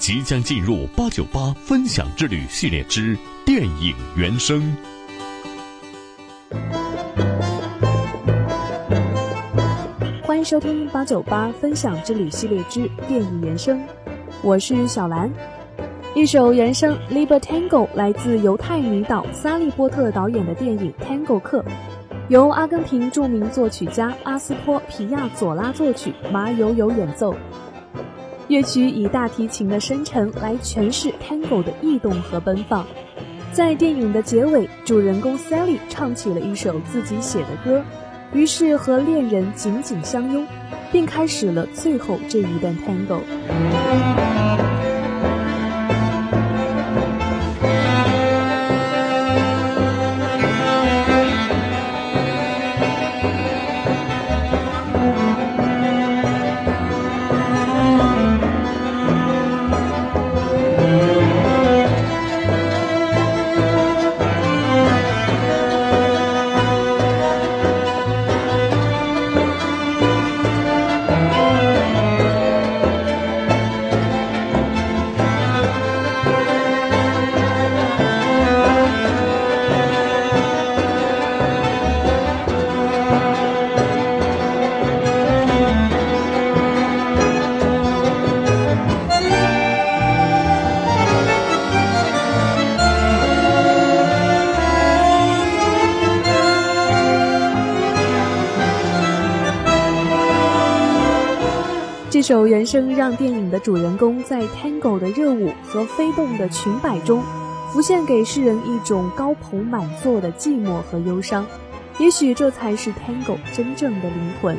即将进入八九八分享之旅系列之电影原声。欢迎收听八九八分享之旅系列之电影原声，我是小兰。一首原声《Liber Tango》来自犹太女导萨利波特导演的电影《Tango 客》，由阿根廷著名作曲家阿斯托皮亚佐拉作曲，马友友演奏。乐曲以大提琴的深沉来诠释 Tango 的异动和奔放。在电影的结尾，主人公 Sally 唱起了一首自己写的歌。于是和恋人紧紧相拥，并开始了最后这一段 tango。这首原声让电影的主人公在 Tango 的热舞和飞动的裙摆中，浮现给世人一种高朋满座的寂寞和忧伤。也许这才是 Tango 真正的灵魂。